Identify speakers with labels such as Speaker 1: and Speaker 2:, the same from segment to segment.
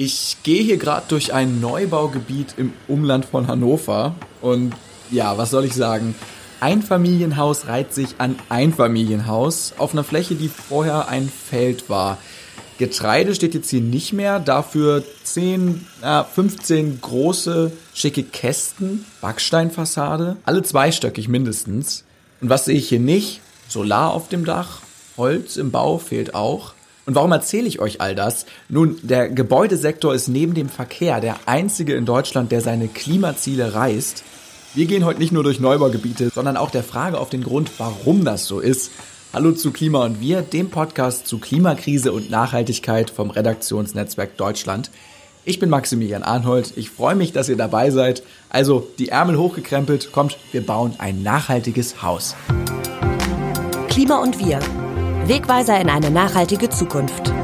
Speaker 1: Ich gehe hier gerade durch ein Neubaugebiet im Umland von Hannover und ja, was soll ich sagen? Einfamilienhaus reiht sich an Einfamilienhaus auf einer Fläche, die vorher ein Feld war. Getreide steht jetzt hier nicht mehr, dafür 10, äh, 15 große, schicke Kästen, Backsteinfassade, alle zweistöckig mindestens. Und was sehe ich hier nicht? Solar auf dem Dach, Holz im Bau fehlt auch. Und warum erzähle ich euch all das? Nun, der Gebäudesektor ist neben dem Verkehr der einzige in Deutschland, der seine Klimaziele reißt. Wir gehen heute nicht nur durch Neubaugebiete, sondern auch der Frage auf den Grund, warum das so ist. Hallo zu Klima und wir, dem Podcast zu Klimakrise und Nachhaltigkeit vom Redaktionsnetzwerk Deutschland. Ich bin Maximilian Arnhold. Ich freue mich, dass ihr dabei seid. Also die Ärmel hochgekrempelt, kommt, wir bauen ein nachhaltiges Haus.
Speaker 2: Klima und wir Wegweiser in eine nachhaltige Zukunft.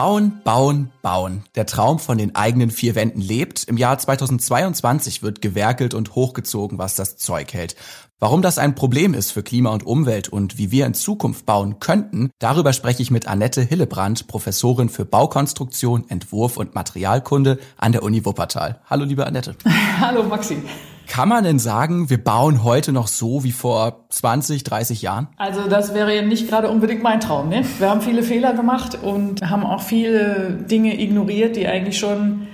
Speaker 1: Bauen, bauen, bauen. Der Traum von den eigenen vier Wänden lebt. Im Jahr 2022 wird gewerkelt und hochgezogen, was das Zeug hält. Warum das ein Problem ist für Klima und Umwelt und wie wir in Zukunft bauen könnten, darüber spreche ich mit Annette Hillebrand, Professorin für Baukonstruktion, Entwurf und Materialkunde an der Uni Wuppertal. Hallo, liebe Annette.
Speaker 3: Hallo, Maxi.
Speaker 1: Kann man denn sagen, wir bauen heute noch so wie vor 20, 30 Jahren?
Speaker 3: Also das wäre ja nicht gerade unbedingt mein Traum. Ne? Wir haben viele Fehler gemacht und haben auch viele Dinge ignoriert, die eigentlich schon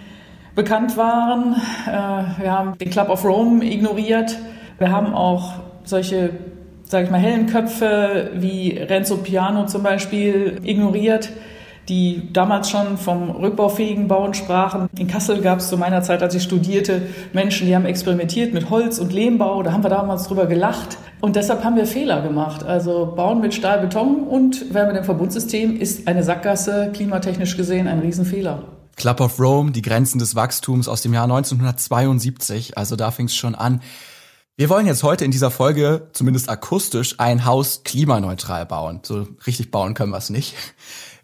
Speaker 3: bekannt waren. Äh, wir haben den Club of Rome ignoriert wir haben auch solche, sage ich mal, hellen Köpfe wie Renzo Piano zum Beispiel ignoriert, die damals schon vom rückbaufähigen Bauen sprachen. In Kassel gab es zu meiner Zeit, als ich studierte, Menschen, die haben experimentiert mit Holz- und Lehmbau. Da haben wir damals drüber gelacht. Und deshalb haben wir Fehler gemacht. Also Bauen mit Stahl, Beton und Wärme im Verbundsystem ist eine Sackgasse, klimatechnisch gesehen ein Riesenfehler.
Speaker 1: Club of Rome, die Grenzen des Wachstums aus dem Jahr 1972. Also da fing es schon an. Wir wollen jetzt heute in dieser Folge, zumindest akustisch, ein Haus klimaneutral bauen. So richtig bauen können wir es nicht.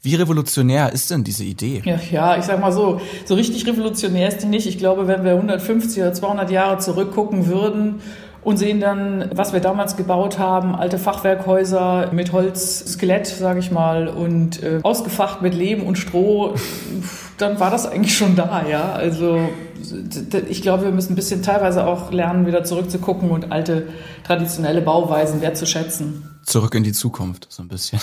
Speaker 1: Wie revolutionär ist denn diese Idee?
Speaker 3: Ja, ja, ich sag mal so, so richtig revolutionär ist die nicht. Ich glaube, wenn wir 150 oder 200 Jahre zurückgucken würden und sehen dann, was wir damals gebaut haben, alte Fachwerkhäuser mit Holzskelett, sage ich mal, und äh, ausgefacht mit Lehm und Stroh, dann war das eigentlich schon da, ja. Also ich glaube, wir müssen ein bisschen teilweise auch lernen, wieder zurückzugucken und alte traditionelle Bauweisen wertzuschätzen.
Speaker 1: Zurück in die Zukunft, so ein bisschen.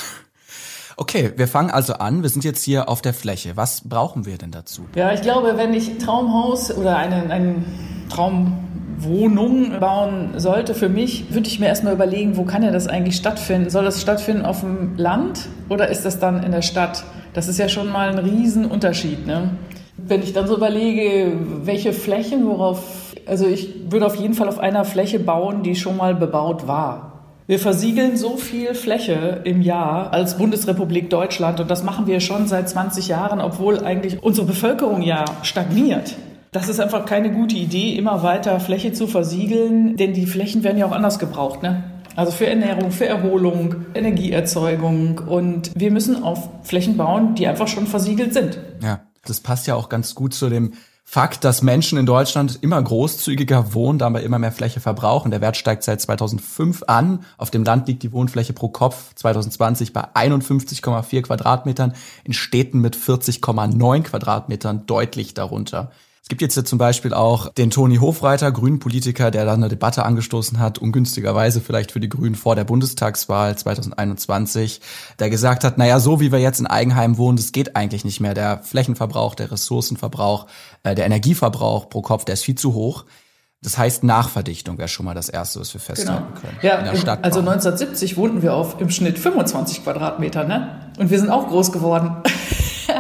Speaker 1: Okay, wir fangen also an. Wir sind jetzt hier auf der Fläche. Was brauchen wir denn dazu?
Speaker 3: Ja, ich glaube, wenn ich Traumhaus oder eine, eine Traumwohnung bauen sollte für mich, würde ich mir erstmal überlegen, wo kann ja das eigentlich stattfinden? Soll das stattfinden auf dem Land oder ist das dann in der Stadt? Das ist ja schon mal ein Riesenunterschied. Ne? Wenn ich dann so überlege, welche Flächen, worauf, also ich würde auf jeden Fall auf einer Fläche bauen, die schon mal bebaut war. Wir versiegeln so viel Fläche im Jahr als Bundesrepublik Deutschland und das machen wir schon seit 20 Jahren, obwohl eigentlich unsere Bevölkerung ja stagniert. Das ist einfach keine gute Idee, immer weiter Fläche zu versiegeln, denn die Flächen werden ja auch anders gebraucht. Ne? Also für Ernährung, für Erholung, Energieerzeugung. Und wir müssen auf Flächen bauen, die einfach schon versiegelt sind.
Speaker 1: Ja. Das passt ja auch ganz gut zu dem Fakt, dass Menschen in Deutschland immer großzügiger wohnen, dabei immer mehr Fläche verbrauchen. Der Wert steigt seit 2005 an. Auf dem Land liegt die Wohnfläche pro Kopf 2020 bei 51,4 Quadratmetern, in Städten mit 40,9 Quadratmetern deutlich darunter. Es gibt jetzt ja zum Beispiel auch den Toni Hofreiter, Grünen-Politiker, der da eine Debatte angestoßen hat, ungünstigerweise vielleicht für die Grünen vor der Bundestagswahl 2021, der gesagt hat, naja, so wie wir jetzt in Eigenheim wohnen, das geht eigentlich nicht mehr. Der Flächenverbrauch, der Ressourcenverbrauch, äh, der Energieverbrauch pro Kopf, der ist viel zu hoch. Das heißt, Nachverdichtung wäre schon mal das Erste, was wir festhalten genau. können.
Speaker 3: Ja, also 1970 wohnten wir auf im Schnitt 25 Quadratmeter, ne? Und wir sind auch groß geworden.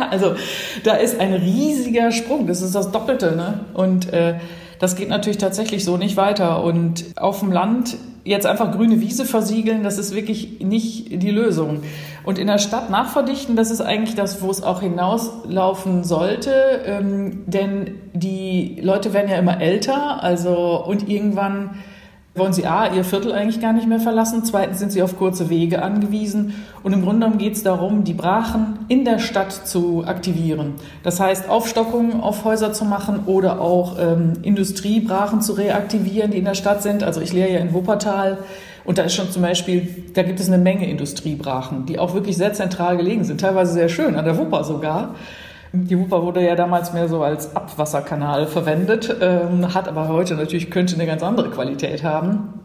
Speaker 3: Also da ist ein riesiger Sprung. Das ist das Doppelte. Ne? Und äh, das geht natürlich tatsächlich so nicht weiter. Und auf dem Land jetzt einfach grüne Wiese versiegeln, das ist wirklich nicht die Lösung. Und in der Stadt nachverdichten, das ist eigentlich das, wo es auch hinauslaufen sollte. Ähm, denn die Leute werden ja immer älter, also und irgendwann wollen sie A, ihr Viertel eigentlich gar nicht mehr verlassen, zweitens sind sie auf kurze Wege angewiesen und im Grunde genommen geht es darum, die Brachen in der Stadt zu aktivieren. Das heißt, Aufstockungen auf Häuser zu machen oder auch ähm, Industriebrachen zu reaktivieren, die in der Stadt sind. Also ich lehre ja in Wuppertal Und da ist schon zum Beispiel, da gibt es eine Menge Industriebrachen, die auch wirklich sehr zentral gelegen sind, teilweise sehr schön, an der Wupper sogar. Die Wupper wurde ja damals mehr so als Abwasserkanal verwendet, ähm, hat aber heute natürlich, könnte eine ganz andere Qualität haben.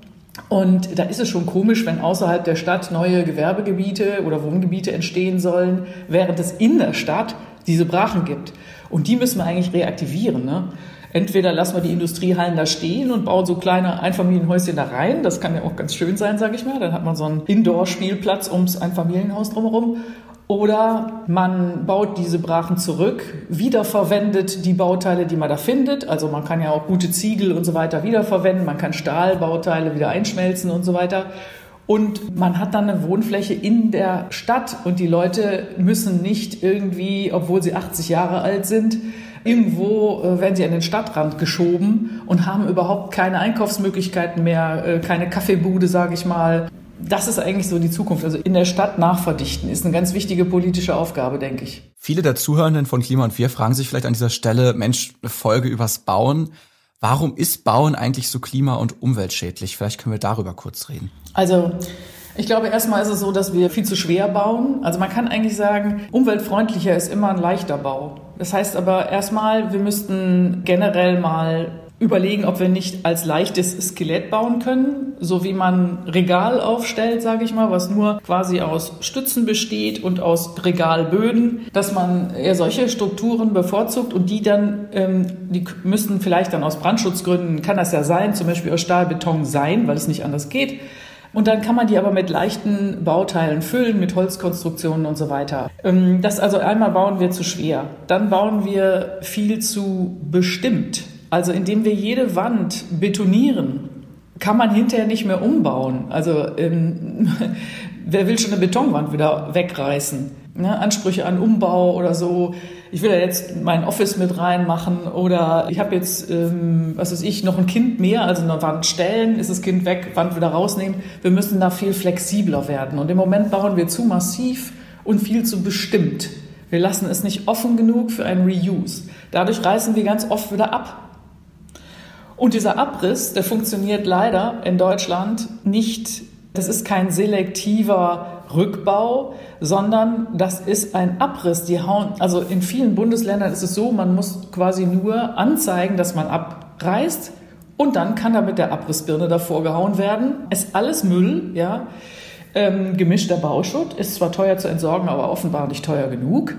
Speaker 3: Und da ist es schon komisch, wenn außerhalb der Stadt neue Gewerbegebiete oder Wohngebiete entstehen sollen, während es in der Stadt diese Brachen gibt. Und die müssen wir eigentlich reaktivieren. Ne? Entweder lassen wir die Industriehallen da stehen und bauen so kleine Einfamilienhäuschen da rein. Das kann ja auch ganz schön sein, sage ich mal. Dann hat man so einen Indoor-Spielplatz ums Einfamilienhaus drumherum. Oder man baut diese Brachen zurück, wiederverwendet die Bauteile, die man da findet. Also man kann ja auch gute Ziegel und so weiter wiederverwenden. Man kann Stahlbauteile wieder einschmelzen und so weiter. Und man hat dann eine Wohnfläche in der Stadt und die Leute müssen nicht irgendwie, obwohl sie 80 Jahre alt sind, irgendwo äh, werden sie an den Stadtrand geschoben und haben überhaupt keine Einkaufsmöglichkeiten mehr, äh, keine Kaffeebude, sage ich mal. Das ist eigentlich so die Zukunft. Also in der Stadt nachverdichten ist eine ganz wichtige politische Aufgabe, denke ich.
Speaker 1: Viele der Zuhörenden von Klima und Wir fragen sich vielleicht an dieser Stelle, Mensch, eine Folge übers Bauen. Warum ist Bauen eigentlich so klima- und umweltschädlich? Vielleicht können wir darüber kurz reden.
Speaker 3: Also ich glaube, erstmal ist es so, dass wir viel zu schwer bauen. Also man kann eigentlich sagen, umweltfreundlicher ist immer ein leichter Bau. Das heißt aber erstmal, wir müssten generell mal überlegen, ob wir nicht als leichtes Skelett bauen können, so wie man Regal aufstellt, sage ich mal, was nur quasi aus Stützen besteht und aus Regalböden, dass man eher solche Strukturen bevorzugt und die dann, ähm, die müssten vielleicht dann aus Brandschutzgründen, kann das ja sein, zum Beispiel aus Stahlbeton sein, weil es nicht anders geht. Und dann kann man die aber mit leichten Bauteilen füllen, mit Holzkonstruktionen und so weiter. Ähm, das also einmal bauen wir zu schwer. Dann bauen wir viel zu bestimmt. Also indem wir jede Wand betonieren, kann man hinterher nicht mehr umbauen. Also ähm, wer will schon eine Betonwand wieder wegreißen? Ne? Ansprüche an Umbau oder so. Ich will ja jetzt mein Office mit reinmachen oder ich habe jetzt, ähm, was weiß ich, noch ein Kind mehr, also eine Wand stellen, ist das Kind weg, Wand wieder rausnehmen. Wir müssen da viel flexibler werden. Und im Moment bauen wir zu massiv und viel zu bestimmt. Wir lassen es nicht offen genug für ein Reuse. Dadurch reißen wir ganz oft wieder ab. Und dieser Abriss, der funktioniert leider in Deutschland nicht. Das ist kein selektiver Rückbau, sondern das ist ein Abriss. Die hauen, also in vielen Bundesländern ist es so, man muss quasi nur anzeigen, dass man abreißt und dann kann da mit der Abrissbirne davor gehauen werden. Ist alles Müll, ja. Ähm, gemischter Bauschutt ist zwar teuer zu entsorgen, aber offenbar nicht teuer genug.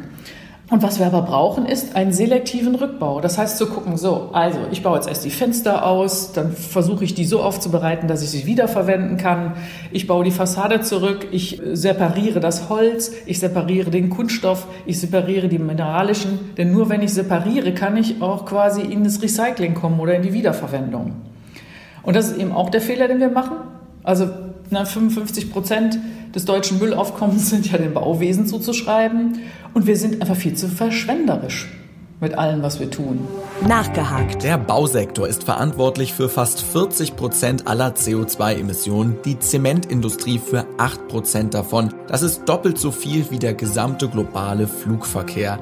Speaker 3: Und was wir aber brauchen, ist einen selektiven Rückbau. Das heißt zu gucken, so, also ich baue jetzt erst die Fenster aus, dann versuche ich die so aufzubereiten, dass ich sie wiederverwenden kann. Ich baue die Fassade zurück, ich separiere das Holz, ich separiere den Kunststoff, ich separiere die mineralischen. Denn nur wenn ich separiere, kann ich auch quasi in das Recycling kommen oder in die Wiederverwendung. Und das ist eben auch der Fehler, den wir machen. Also na, 55 Prozent des deutschen Müllaufkommens sind ja dem Bauwesen zuzuschreiben. Und wir sind einfach viel zu verschwenderisch mit allem, was wir tun.
Speaker 2: Nachgehakt.
Speaker 1: Der Bausektor ist verantwortlich für fast 40 Prozent aller CO2-Emissionen, die Zementindustrie für 8 Prozent davon. Das ist doppelt so viel wie der gesamte globale Flugverkehr.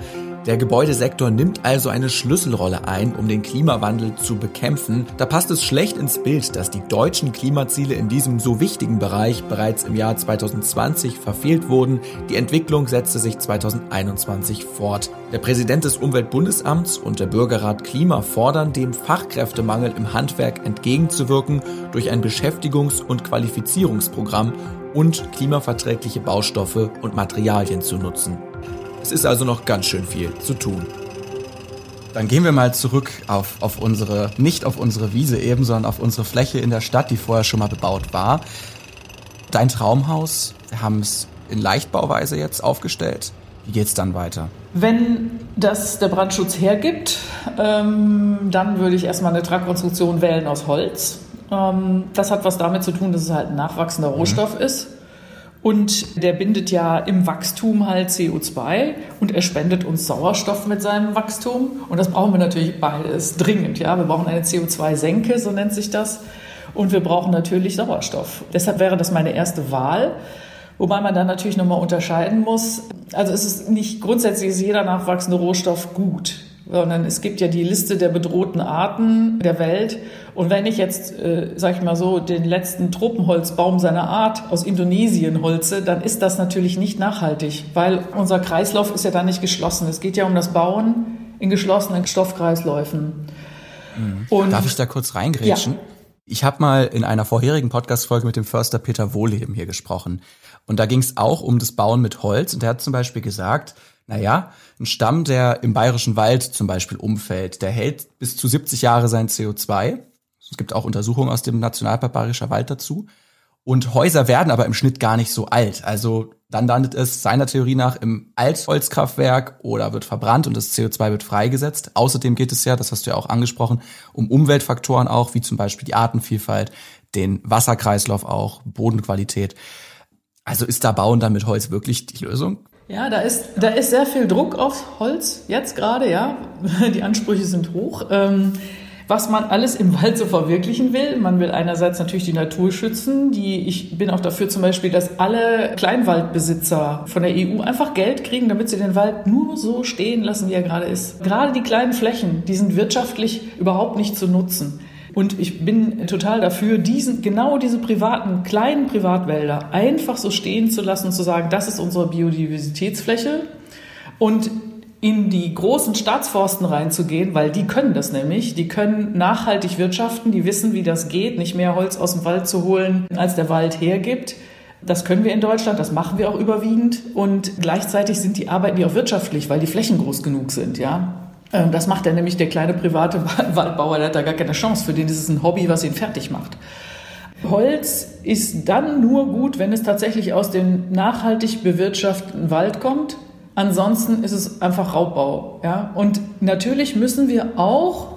Speaker 1: Der Gebäudesektor nimmt also eine Schlüsselrolle ein, um den Klimawandel zu bekämpfen. Da passt es schlecht ins Bild, dass die deutschen Klimaziele in diesem so wichtigen Bereich bereits im Jahr 2020 verfehlt wurden. Die Entwicklung setzte sich 2021 fort. Der Präsident des Umweltbundesamts und der Bürgerrat Klima fordern, dem Fachkräftemangel im Handwerk entgegenzuwirken durch ein Beschäftigungs- und Qualifizierungsprogramm und klimaverträgliche Baustoffe und Materialien zu nutzen. Es ist also noch ganz schön viel zu tun. Dann gehen wir mal zurück auf, auf unsere, nicht auf unsere Wiese eben, sondern auf unsere Fläche in der Stadt, die vorher schon mal bebaut war. Dein Traumhaus, wir haben es in Leichtbauweise jetzt aufgestellt. Wie geht's dann weiter?
Speaker 3: Wenn das der Brandschutz hergibt, ähm, dann würde ich erstmal eine Tragkonstruktion wählen aus Holz. Ähm, das hat was damit zu tun, dass es halt ein nachwachsender Rohstoff mhm. ist. Und der bindet ja im Wachstum halt CO2 und er spendet uns Sauerstoff mit seinem Wachstum. Und das brauchen wir natürlich beides dringend. Ja, wir brauchen eine CO2-Senke, so nennt sich das. Und wir brauchen natürlich Sauerstoff. Deshalb wäre das meine erste Wahl. Wobei man dann natürlich nochmal unterscheiden muss. Also es ist nicht grundsätzlich ist jeder nachwachsende Rohstoff gut sondern es gibt ja die Liste der bedrohten Arten der Welt. Und wenn ich jetzt, äh, sag ich mal so, den letzten Tropenholzbaum seiner Art aus Indonesien holze, dann ist das natürlich nicht nachhaltig, weil unser Kreislauf ist ja da nicht geschlossen. Es geht ja um das Bauen in geschlossenen Stoffkreisläufen.
Speaker 1: Mhm. Darf ich da kurz reingrätschen? Ja. Ich habe mal in einer vorherigen Podcast-Folge mit dem Förster Peter Wohleben hier gesprochen. Und da ging es auch um das Bauen mit Holz. Und er hat zum Beispiel gesagt, naja, ein Stamm, der im bayerischen Wald zum Beispiel umfällt, der hält bis zu 70 Jahre sein CO2. Es gibt auch Untersuchungen aus dem Nationalpark Bayerischer Wald dazu. Und Häuser werden aber im Schnitt gar nicht so alt. Also dann landet es seiner Theorie nach im Altholzkraftwerk oder wird verbrannt und das CO2 wird freigesetzt. Außerdem geht es ja, das hast du ja auch angesprochen, um Umweltfaktoren auch, wie zum Beispiel die Artenvielfalt, den Wasserkreislauf auch, Bodenqualität. Also ist da Bauen dann mit Holz wirklich die Lösung?
Speaker 3: Ja, da ist, da ist sehr viel Druck aufs Holz jetzt gerade, ja. Die Ansprüche sind hoch. Ähm, was man alles im Wald so verwirklichen will. Man will einerseits natürlich die Natur schützen. Die, ich bin auch dafür zum Beispiel, dass alle Kleinwaldbesitzer von der EU einfach Geld kriegen, damit sie den Wald nur so stehen lassen, wie er gerade ist. Gerade die kleinen Flächen, die sind wirtschaftlich überhaupt nicht zu nutzen. Und ich bin total dafür, diesen, genau diese privaten, kleinen Privatwälder einfach so stehen zu lassen und zu sagen, das ist unsere Biodiversitätsfläche. Und in die großen Staatsforsten reinzugehen, weil die können das nämlich. Die können nachhaltig wirtschaften, die wissen, wie das geht, nicht mehr Holz aus dem Wald zu holen, als der Wald hergibt. Das können wir in Deutschland, das machen wir auch überwiegend. Und gleichzeitig sind die arbeiten die auch wirtschaftlich, weil die Flächen groß genug sind, ja. Ähm, das macht dann nämlich der kleine private Waldbauer, der hat da gar keine Chance. Für den ist es ein Hobby, was ihn fertig macht. Holz ist dann nur gut, wenn es tatsächlich aus dem nachhaltig bewirtschafteten Wald kommt. Ansonsten ist es einfach Raubbau. Ja? Und natürlich müssen wir auch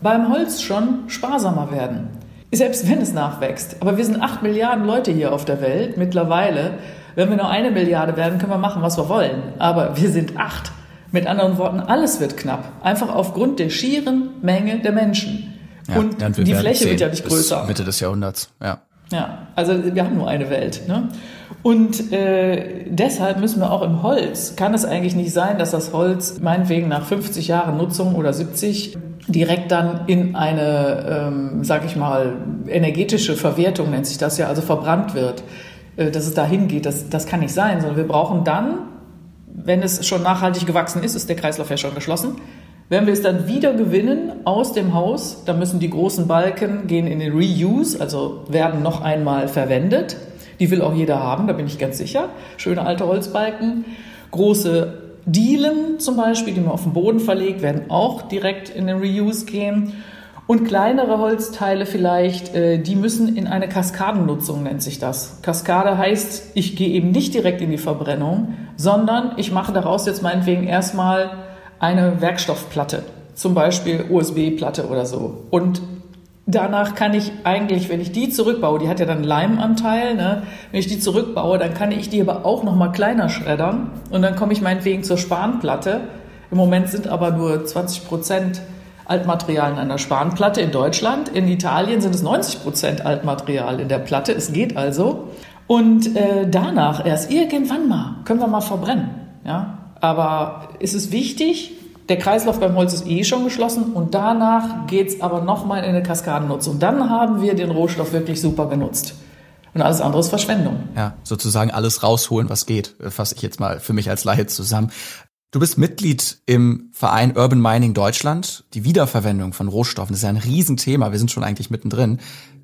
Speaker 3: beim Holz schon sparsamer werden. Selbst wenn es nachwächst. Aber wir sind acht Milliarden Leute hier auf der Welt mittlerweile. Wenn wir nur eine Milliarde werden, können wir machen, was wir wollen. Aber wir sind acht. Mit anderen Worten, alles wird knapp. Einfach aufgrund der schieren Menge der Menschen. Ja, und die Fläche wird ja nicht größer.
Speaker 1: Mitte des Jahrhunderts, ja.
Speaker 3: Ja, also wir haben nur eine Welt. Ne? Und äh, deshalb müssen wir auch im Holz, kann es eigentlich nicht sein, dass das Holz meinetwegen nach 50 Jahren Nutzung oder 70 direkt dann in eine, ähm, sag ich mal, energetische Verwertung nennt sich das ja, also verbrannt wird, äh, dass es dahin geht. Das, das kann nicht sein, sondern wir brauchen dann, wenn es schon nachhaltig gewachsen ist, ist der Kreislauf ja schon geschlossen, wenn wir es dann wieder gewinnen aus dem Haus, dann müssen die großen Balken gehen in den Reuse, also werden noch einmal verwendet. Die will auch jeder haben, da bin ich ganz sicher. Schöne alte Holzbalken. Große Dielen zum Beispiel, die man auf den Boden verlegt, werden auch direkt in den Reuse gehen. Und kleinere Holzteile vielleicht, äh, die müssen in eine Kaskadennutzung, nennt sich das. Kaskade heißt, ich gehe eben nicht direkt in die Verbrennung, sondern ich mache daraus jetzt meinetwegen erstmal eine Werkstoffplatte, zum Beispiel USB-Platte oder so. Und danach kann ich eigentlich, wenn ich die zurückbaue, die hat ja dann Leimanteil, ne? wenn ich die zurückbaue, dann kann ich die aber auch noch mal kleiner schreddern und dann komme ich meinetwegen zur Spanplatte. Im Moment sind aber nur 20 Prozent Altmaterial in einer Spanplatte in Deutschland. In Italien sind es 90 Prozent Altmaterial in der Platte. Es geht also. Und äh, danach erst irgendwann mal können wir mal verbrennen. Ja? Aber es ist wichtig, der Kreislauf beim Holz ist eh schon geschlossen und danach geht es aber nochmal in eine Kaskadennutzung. Dann haben wir den Rohstoff wirklich super genutzt. Und alles andere ist Verschwendung.
Speaker 1: Ja, sozusagen alles rausholen, was geht, fasse ich jetzt mal für mich als Laie zusammen. Du bist Mitglied im Verein Urban Mining Deutschland. Die Wiederverwendung von Rohstoffen ist ja ein Riesenthema. Wir sind schon eigentlich mittendrin.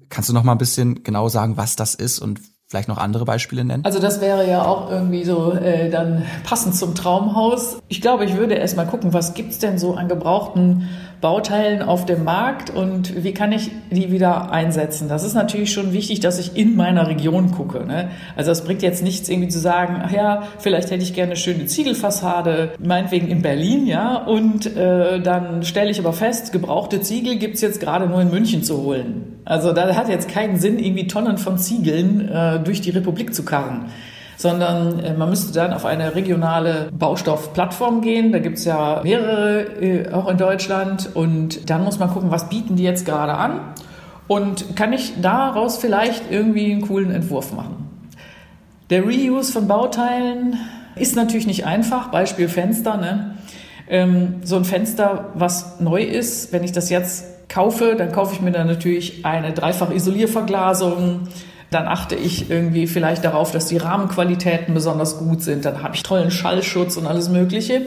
Speaker 1: Kannst du noch mal ein bisschen genau sagen, was das ist und vielleicht noch andere Beispiele nennen?
Speaker 3: Also das wäre ja auch irgendwie so äh, dann passend zum Traumhaus. Ich glaube, ich würde erst mal gucken, was gibt's denn so an gebrauchten Bauteilen auf dem Markt und wie kann ich die wieder einsetzen? Das ist natürlich schon wichtig, dass ich in meiner Region gucke. Ne? Also es bringt jetzt nichts irgendwie zu sagen, ach ja, vielleicht hätte ich gerne eine schöne Ziegelfassade, meinetwegen in Berlin, ja, und äh, dann stelle ich aber fest, gebrauchte Ziegel gibt's jetzt gerade nur in München zu holen. Also da hat jetzt keinen Sinn, irgendwie Tonnen von Ziegeln äh, durch die Republik zu karren sondern äh, man müsste dann auf eine regionale Baustoffplattform gehen. Da gibt es ja mehrere, äh, auch in Deutschland. Und dann muss man gucken, was bieten die jetzt gerade an und kann ich daraus vielleicht irgendwie einen coolen Entwurf machen. Der Reuse von Bauteilen ist natürlich nicht einfach. Beispiel Fenster. Ne? Ähm, so ein Fenster, was neu ist, wenn ich das jetzt kaufe, dann kaufe ich mir dann natürlich eine dreifach Isolierverglasung. Dann achte ich irgendwie vielleicht darauf, dass die Rahmenqualitäten besonders gut sind. Dann habe ich tollen Schallschutz und alles Mögliche.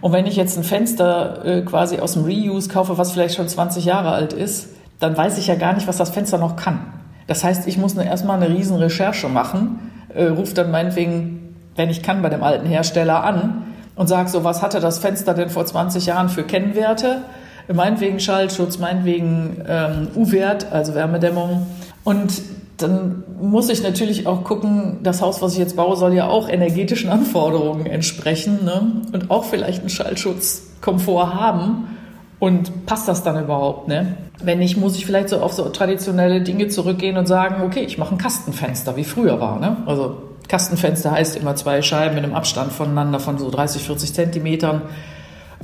Speaker 3: Und wenn ich jetzt ein Fenster äh, quasi aus dem Reuse kaufe, was vielleicht schon 20 Jahre alt ist, dann weiß ich ja gar nicht, was das Fenster noch kann. Das heißt, ich muss erstmal eine riesen Recherche machen, äh, rufe dann meinetwegen, wenn ich kann, bei dem alten Hersteller an und sage so, was hatte das Fenster denn vor 20 Jahren für Kennwerte? Meinetwegen Schallschutz, meinetwegen ähm, U-Wert, also Wärmedämmung. Und dann muss ich natürlich auch gucken, das Haus, was ich jetzt baue, soll ja auch energetischen Anforderungen entsprechen ne? und auch vielleicht einen Schallschutzkomfort haben. Und passt das dann überhaupt? Ne? Wenn nicht, muss ich vielleicht so auf so traditionelle Dinge zurückgehen und sagen, okay, ich mache ein Kastenfenster, wie früher war. Ne? Also Kastenfenster heißt immer zwei Scheiben mit einem Abstand voneinander von so 30, 40 Zentimetern,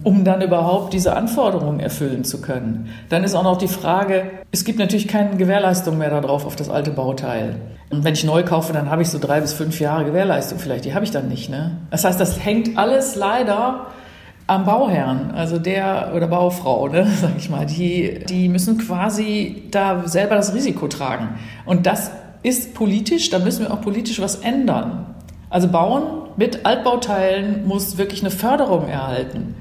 Speaker 3: um dann überhaupt diese Anforderungen erfüllen zu können. Dann ist auch noch die Frage, es gibt natürlich keine Gewährleistung mehr darauf auf das alte Bauteil. Und wenn ich neu kaufe, dann habe ich so drei bis fünf Jahre Gewährleistung vielleicht. Die habe ich dann nicht. Ne? Das heißt, das hängt alles leider am Bauherrn, also der oder Baufrau, ne, sag ich mal, die, die müssen quasi da selber das Risiko tragen. Und das ist politisch, da müssen wir auch politisch was ändern. Also Bauen mit Altbauteilen muss wirklich eine Förderung erhalten.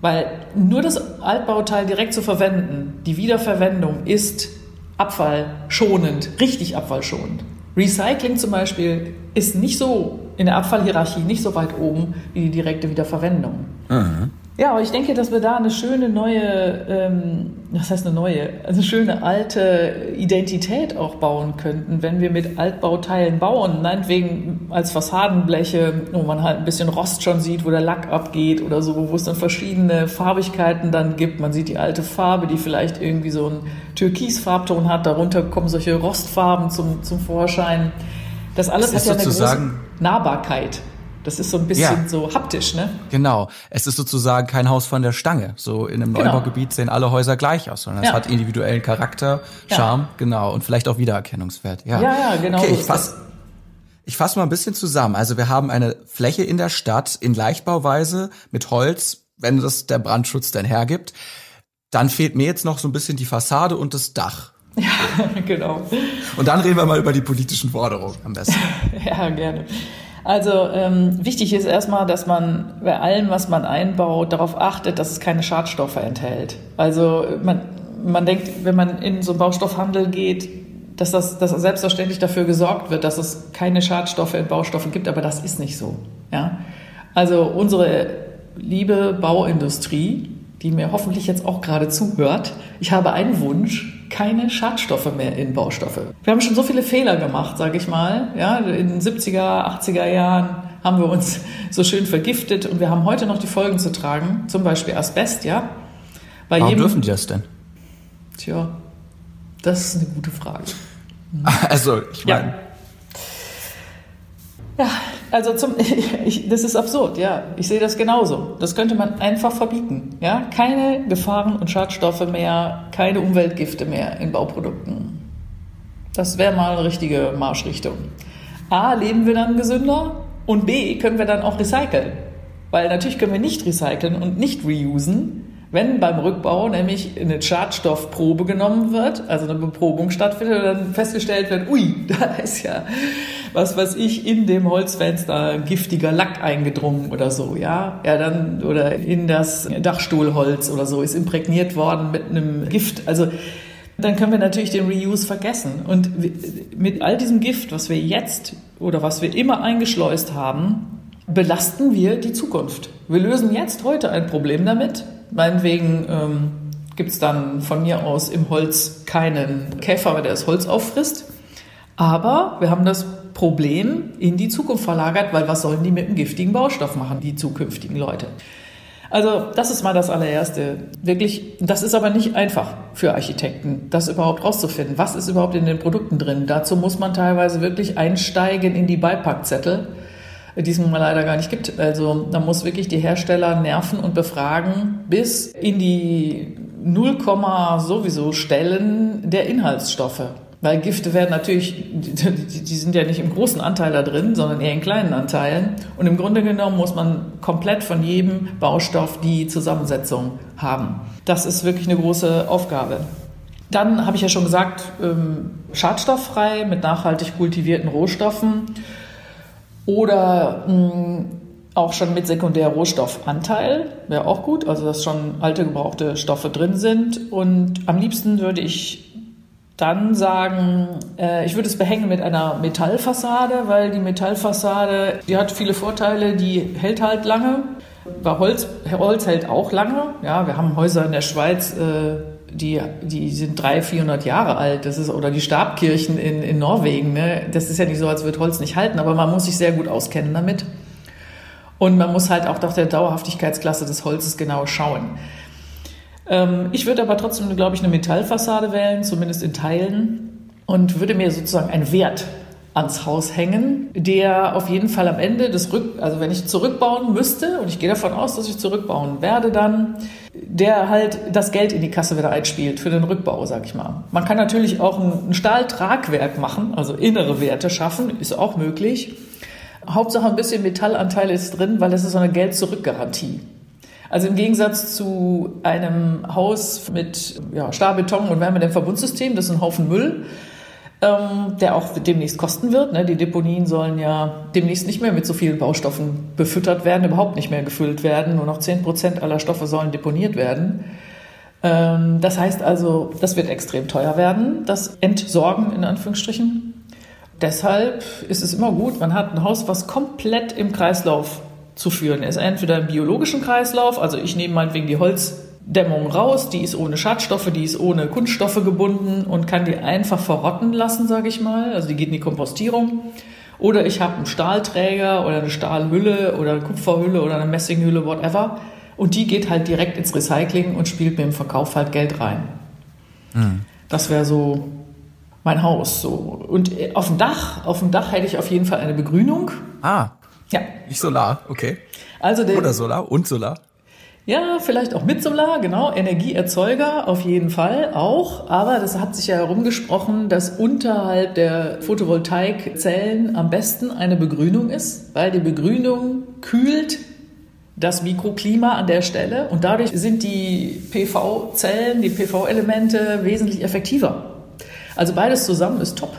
Speaker 3: Weil nur das Altbauteil direkt zu verwenden, die Wiederverwendung ist abfallschonend, richtig abfallschonend. Recycling zum Beispiel ist nicht so in der Abfallhierarchie nicht so weit oben wie die direkte Wiederverwendung. Mhm. Ja, aber ich denke, dass wir da eine schöne neue, ähm, was heißt eine neue, also eine schöne alte Identität auch bauen könnten, wenn wir mit Altbauteilen bauen, meinetwegen als Fassadenbleche, wo man halt ein bisschen Rost schon sieht, wo der Lack abgeht oder so, wo es dann verschiedene Farbigkeiten dann gibt. Man sieht die alte Farbe, die vielleicht irgendwie so einen Türkisfarbton hat, darunter kommen solche Rostfarben zum, zum Vorschein. Das alles das hat ja eine große Nahbarkeit. Das ist so ein bisschen ja. so haptisch, ne?
Speaker 1: Genau. Es ist sozusagen kein Haus von der Stange. So in einem genau. Neubaugebiet sehen alle Häuser gleich aus, sondern ja. es hat individuellen Charakter, Charme, ja. genau, und vielleicht auch Wiedererkennungswert. Ja,
Speaker 3: ja, ja genau.
Speaker 1: Okay, ich fasse ich fass mal ein bisschen zusammen. Also wir haben eine Fläche in der Stadt in Leichtbauweise mit Holz, wenn das der Brandschutz denn hergibt. Dann fehlt mir jetzt noch so ein bisschen die Fassade und das Dach.
Speaker 3: Ja, genau.
Speaker 1: Und dann reden wir mal über die politischen Forderungen am besten.
Speaker 3: ja, gerne. Also ähm, wichtig ist erstmal, dass man bei allem, was man einbaut, darauf achtet, dass es keine Schadstoffe enthält. Also man, man denkt, wenn man in so einen Baustoffhandel geht, dass das dass selbstverständlich dafür gesorgt wird, dass es keine Schadstoffe in Baustoffen gibt, aber das ist nicht so. Ja? Also unsere liebe Bauindustrie, die mir hoffentlich jetzt auch gerade zuhört, ich habe einen Wunsch, keine Schadstoffe mehr in Baustoffe. Wir haben schon so viele Fehler gemacht, sage ich mal. Ja, in den 70er, 80er Jahren haben wir uns so schön vergiftet und wir haben heute noch die Folgen zu tragen, zum Beispiel Asbest, ja.
Speaker 1: Bei Warum jedem, dürfen die das denn?
Speaker 3: Tja, das ist eine gute Frage.
Speaker 1: Also, ich meine. Ja.
Speaker 3: Ja, also zum, ich, das ist absurd, ja. Ich sehe das genauso. Das könnte man einfach verbieten. Ja? Keine Gefahren und Schadstoffe mehr, keine Umweltgifte mehr in Bauprodukten. Das wäre mal eine richtige Marschrichtung. A, leben wir dann gesünder und B, können wir dann auch recyceln. Weil natürlich können wir nicht recyceln und nicht reusen, wenn beim Rückbau nämlich eine Schadstoffprobe genommen wird, also eine Beprobung stattfindet und dann festgestellt wird, ui, da ist ja, was weiß ich, in dem Holzfenster giftiger Lack eingedrungen oder so, ja, ja dann, oder in das Dachstuhlholz oder so ist imprägniert worden mit einem Gift, also dann können wir natürlich den Reuse vergessen. Und mit all diesem Gift, was wir jetzt oder was wir immer eingeschleust haben, belasten wir die Zukunft. Wir lösen jetzt heute ein Problem damit, Meinetwegen ähm, gibt es dann von mir aus im Holz keinen Käfer, der das Holz auffrisst. Aber wir haben das Problem in die Zukunft verlagert, weil was sollen die mit einem giftigen Baustoff machen, die zukünftigen Leute? Also das ist mal das allererste. Wirklich, das ist aber nicht einfach für Architekten, das überhaupt rauszufinden. Was ist überhaupt in den Produkten drin? Dazu muss man teilweise wirklich einsteigen in die Beipackzettel die es nun mal leider gar nicht gibt. Also da muss wirklich die Hersteller nerven und befragen bis in die 0, sowieso Stellen der Inhaltsstoffe. Weil Gifte werden natürlich, die sind ja nicht im großen Anteil da drin, sondern eher in kleinen Anteilen. Und im Grunde genommen muss man komplett von jedem Baustoff die Zusammensetzung haben. Das ist wirklich eine große Aufgabe. Dann habe ich ja schon gesagt, ähm, schadstofffrei mit nachhaltig kultivierten Rohstoffen oder mm, auch schon mit Sekundärrohstoffanteil, wäre auch gut, also dass schon alte gebrauchte Stoffe drin sind. Und am liebsten würde ich dann sagen, äh, ich würde es behängen mit einer Metallfassade, weil die Metallfassade, die hat viele Vorteile, die hält halt lange. Bei Holz, Holz hält auch lange. Ja, wir haben Häuser in der Schweiz, äh, die, die sind 300, 400 Jahre alt. Das ist, oder die Stabkirchen in, in Norwegen. Ne? Das ist ja nicht so, als würde Holz nicht halten, aber man muss sich sehr gut auskennen damit. Und man muss halt auch nach der Dauerhaftigkeitsklasse des Holzes genau schauen. Ähm, ich würde aber trotzdem, glaube ich, eine Metallfassade wählen, zumindest in Teilen, und würde mir sozusagen einen Wert ans Haus hängen, der auf jeden Fall am Ende des Rück, also wenn ich zurückbauen müsste, und ich gehe davon aus, dass ich zurückbauen werde, dann der halt das Geld in die Kasse wieder einspielt für den Rückbau, sag ich mal. Man kann natürlich auch ein, Stahltragwerk machen, also innere Werte schaffen, ist auch möglich. Hauptsache ein bisschen Metallanteil ist drin, weil es ist so eine Geld-Zurück-Garantie. Also im Gegensatz zu einem Haus mit ja, Stahlbeton und Wärmedämmverbundsystem, das ist ein Haufen Müll, ähm, der auch demnächst kosten wird. Ne? Die Deponien sollen ja demnächst nicht mehr mit so vielen Baustoffen befüttert werden, überhaupt nicht mehr gefüllt werden. Nur noch 10 Prozent aller Stoffe sollen deponiert werden. Ähm, das heißt also, das wird extrem teuer werden, das Entsorgen in Anführungsstrichen. Deshalb ist es immer gut, man hat ein Haus, was komplett im Kreislauf zu führen ist. Entweder im biologischen Kreislauf, also ich nehme meinetwegen die Holzdämmung raus, die ist ohne Schadstoffe, die ist ohne Kunststoffe gebunden und kann die einfach verrotten lassen, sage ich mal. Also die geht in die Kompostierung. Oder ich habe einen Stahlträger oder eine Stahlhülle oder eine Kupferhülle oder eine Messinghülle, whatever. Und die geht halt direkt ins Recycling und spielt mir im Verkauf halt Geld rein. Mhm. Das wäre so mein Haus. So. Und auf dem Dach, auf dem Dach hätte ich auf jeden Fall eine Begrünung.
Speaker 1: Ah. Ja. Nicht Solar, okay.
Speaker 3: Also der,
Speaker 1: Oder Solar und Solar.
Speaker 3: Ja, vielleicht auch mit Solar, genau. Energieerzeuger auf jeden Fall auch. Aber das hat sich ja herumgesprochen, dass unterhalb der Photovoltaikzellen am besten eine Begrünung ist, weil die Begrünung kühlt das Mikroklima an der Stelle und dadurch sind die PV-Zellen, die PV-Elemente wesentlich effektiver. Also beides zusammen ist top.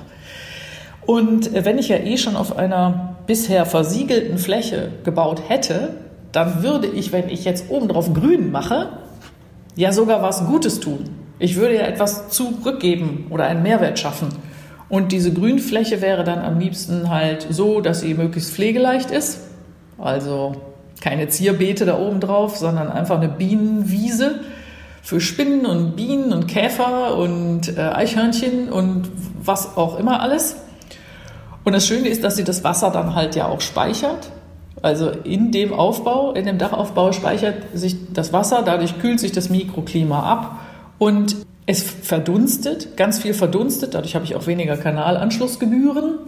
Speaker 3: Und wenn ich ja eh schon auf einer bisher versiegelten Fläche gebaut hätte, dann würde ich, wenn ich jetzt oben drauf grün mache, ja sogar was Gutes tun. Ich würde ja etwas zurückgeben oder einen Mehrwert schaffen. Und diese Grünfläche wäre dann am liebsten halt so, dass sie möglichst pflegeleicht ist. Also keine Zierbeete da oben drauf, sondern einfach eine Bienenwiese für Spinnen und Bienen und Käfer und äh, Eichhörnchen und was auch immer alles. Und das Schöne ist, dass sie das Wasser dann halt ja auch speichert. Also in dem Aufbau, in dem Dachaufbau speichert sich das Wasser, dadurch kühlt sich das Mikroklima ab und es verdunstet, ganz viel verdunstet, dadurch habe ich auch weniger Kanalanschlussgebühren.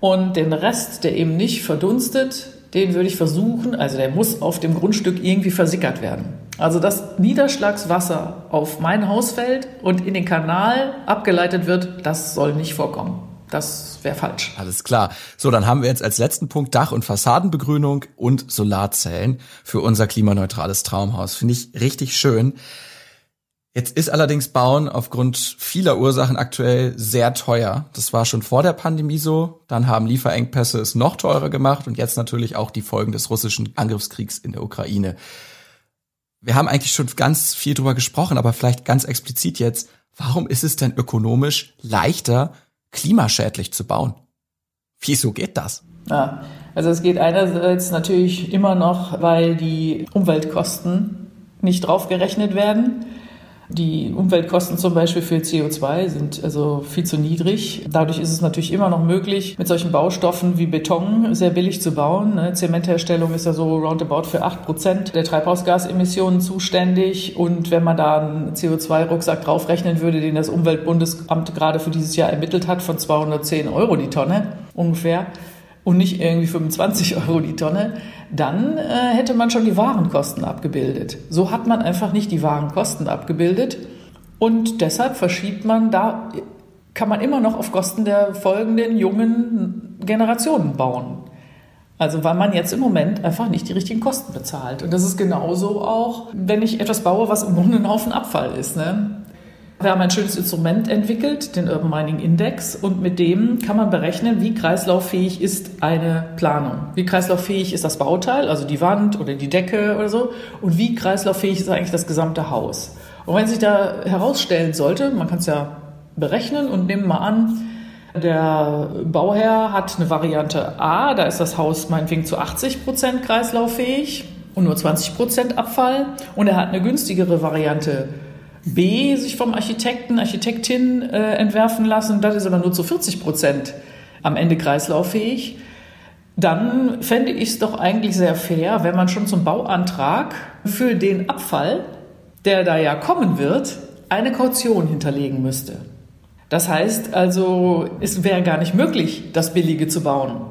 Speaker 3: Und den Rest, der eben nicht verdunstet, den würde ich versuchen, also der muss auf dem Grundstück irgendwie versickert werden. Also dass Niederschlagswasser auf mein Haus fällt und in den Kanal abgeleitet wird, das soll nicht vorkommen. Das wäre falsch.
Speaker 1: Alles klar. So, dann haben wir jetzt als letzten Punkt Dach- und Fassadenbegrünung und Solarzellen für unser klimaneutrales Traumhaus. Finde ich richtig schön. Jetzt ist allerdings Bauen aufgrund vieler Ursachen aktuell sehr teuer. Das war schon vor der Pandemie so. Dann haben Lieferengpässe es noch teurer gemacht und jetzt natürlich auch die Folgen des russischen Angriffskriegs in der Ukraine. Wir haben eigentlich schon ganz viel drüber gesprochen, aber vielleicht ganz explizit jetzt. Warum ist es denn ökonomisch leichter, klimaschädlich zu bauen. Wieso geht das?
Speaker 3: Ja, also es geht einerseits natürlich immer noch, weil die Umweltkosten nicht draufgerechnet werden. Die Umweltkosten zum Beispiel für CO2 sind also viel zu niedrig. Dadurch ist es natürlich immer noch möglich, mit solchen Baustoffen wie Beton sehr billig zu bauen. Ne? Zementherstellung ist ja so roundabout für acht Prozent der Treibhausgasemissionen zuständig. Und wenn man da einen CO2-Rucksack draufrechnen würde, den das Umweltbundesamt gerade für dieses Jahr ermittelt hat, von 210 Euro die Tonne ungefähr, und nicht irgendwie 25 Euro die Tonne, dann äh, hätte man schon die Warenkosten abgebildet. So hat man einfach nicht die Warenkosten abgebildet und deshalb verschiebt man da kann man immer noch auf Kosten der folgenden jungen Generationen bauen. Also weil man jetzt im Moment einfach nicht die richtigen Kosten bezahlt. Und das ist genauso auch, wenn ich etwas baue, was im Grunde ein Haufen Abfall ist. Ne? Wir haben ein schönes Instrument entwickelt, den Urban Mining Index, und mit dem kann man berechnen, wie kreislauffähig ist eine Planung. Wie kreislauffähig ist das Bauteil, also die Wand oder die Decke oder so, und wie kreislauffähig ist eigentlich das gesamte Haus. Und wenn sich da herausstellen sollte, man kann es ja berechnen und nehmen mal an, der Bauherr hat eine Variante A, da ist das Haus meinetwegen zu 80 Prozent kreislauffähig und nur 20 Prozent Abfall. Und er hat eine günstigere Variante B, sich vom Architekten, Architektin äh, entwerfen lassen. Das ist aber nur zu 40 Prozent am Ende kreislauffähig. Dann fände ich es doch eigentlich sehr fair, wenn man schon zum Bauantrag für den Abfall, der da ja kommen wird, eine Kaution hinterlegen müsste. Das heißt also, es wäre gar nicht möglich, das Billige zu bauen.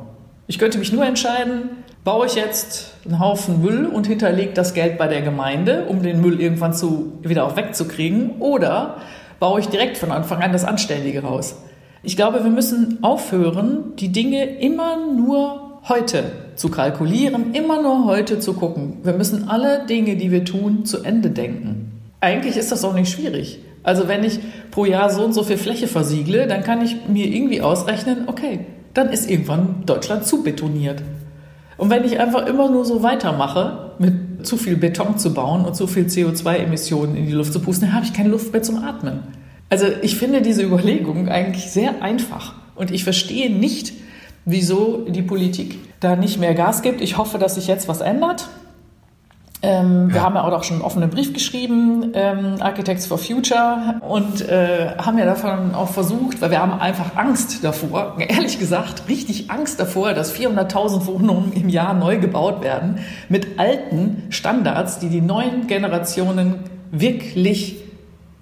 Speaker 3: Ich könnte mich nur entscheiden, baue ich jetzt einen Haufen Müll und hinterlege das Geld bei der Gemeinde, um den Müll irgendwann zu, wieder auch wegzukriegen, oder baue ich direkt von Anfang an das Anständige raus. Ich glaube, wir müssen aufhören, die Dinge immer nur heute zu kalkulieren, immer nur heute zu gucken. Wir müssen alle Dinge, die wir tun, zu Ende denken. Eigentlich ist das auch nicht schwierig. Also wenn ich pro Jahr so und so viel Fläche versiegle, dann kann ich mir irgendwie ausrechnen, okay, dann ist irgendwann Deutschland zu betoniert. Und wenn ich einfach immer nur so weitermache, mit zu viel Beton zu bauen und zu viel CO2-Emissionen in die Luft zu pusten, dann habe ich keine Luft mehr zum Atmen. Also ich finde diese Überlegung eigentlich sehr einfach. Und ich verstehe nicht, wieso die Politik da nicht mehr Gas gibt. Ich hoffe, dass sich jetzt was ändert. Ähm, ja. Wir haben ja auch schon einen offenen Brief geschrieben, ähm, Architects for Future, und äh, haben ja davon auch versucht, weil wir haben einfach Angst davor, ehrlich gesagt, richtig Angst davor, dass 400.000 Wohnungen im Jahr neu gebaut werden mit alten Standards, die die neuen Generationen wirklich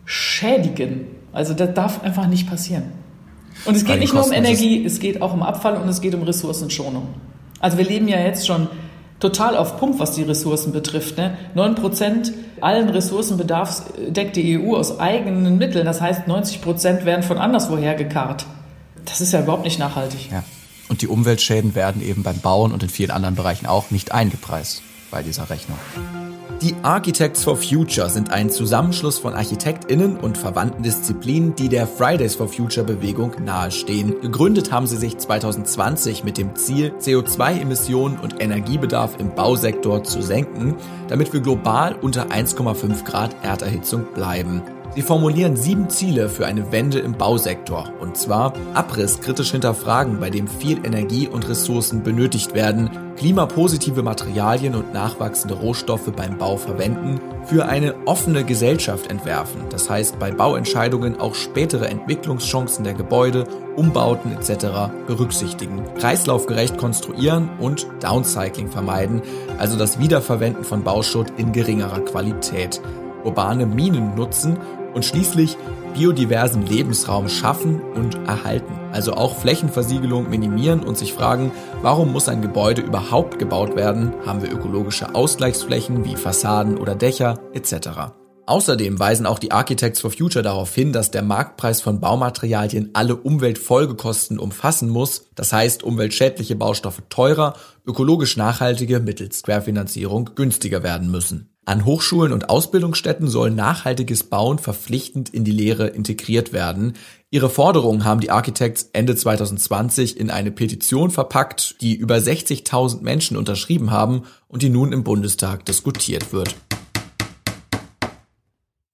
Speaker 3: schädigen. Also das darf einfach nicht passieren. Und es geht nicht nur um Energie, es geht auch um Abfall und es geht um Ressourcenschonung. Also wir leben ja jetzt schon total auf Pump, was die Ressourcen betrifft. Ne? 9 Prozent allen Ressourcenbedarfs deckt die EU aus eigenen Mitteln. Das heißt, 90 Prozent werden von anderswoher gekarrt. Das ist ja überhaupt nicht nachhaltig. Ja.
Speaker 1: Und die Umweltschäden werden eben beim Bauen und in vielen anderen Bereichen auch nicht eingepreist bei dieser Rechnung. Die Architects for Future sind ein Zusammenschluss von ArchitektInnen und verwandten Disziplinen, die der Fridays for Future Bewegung nahestehen. Gegründet haben sie sich 2020 mit dem Ziel, CO2-Emissionen und Energiebedarf im Bausektor zu senken, damit wir global unter 1,5 Grad Erderhitzung bleiben. Sie formulieren sieben Ziele für eine Wende im Bausektor. Und zwar Abriss kritisch hinterfragen, bei dem viel Energie und Ressourcen benötigt werden, klimapositive Materialien und nachwachsende Rohstoffe beim Bau verwenden, für eine offene Gesellschaft entwerfen, das heißt bei Bauentscheidungen auch spätere Entwicklungschancen der Gebäude, Umbauten etc. berücksichtigen, kreislaufgerecht konstruieren und Downcycling vermeiden, also das Wiederverwenden von Bauschutt in geringerer Qualität urbane Minen nutzen und schließlich biodiversen Lebensraum schaffen und erhalten. Also auch Flächenversiegelung minimieren und sich fragen, warum muss ein Gebäude überhaupt gebaut werden? Haben wir ökologische Ausgleichsflächen wie Fassaden oder Dächer etc. Außerdem weisen auch die Architects for Future darauf hin, dass der Marktpreis von Baumaterialien alle Umweltfolgekosten umfassen muss. Das heißt, umweltschädliche Baustoffe teurer, ökologisch nachhaltige mittels Querfinanzierung günstiger werden müssen. An Hochschulen und Ausbildungsstätten soll nachhaltiges Bauen verpflichtend in die Lehre integriert werden. Ihre Forderungen haben die Architects Ende 2020 in eine Petition verpackt, die über 60.000 Menschen unterschrieben haben und die nun im Bundestag diskutiert wird.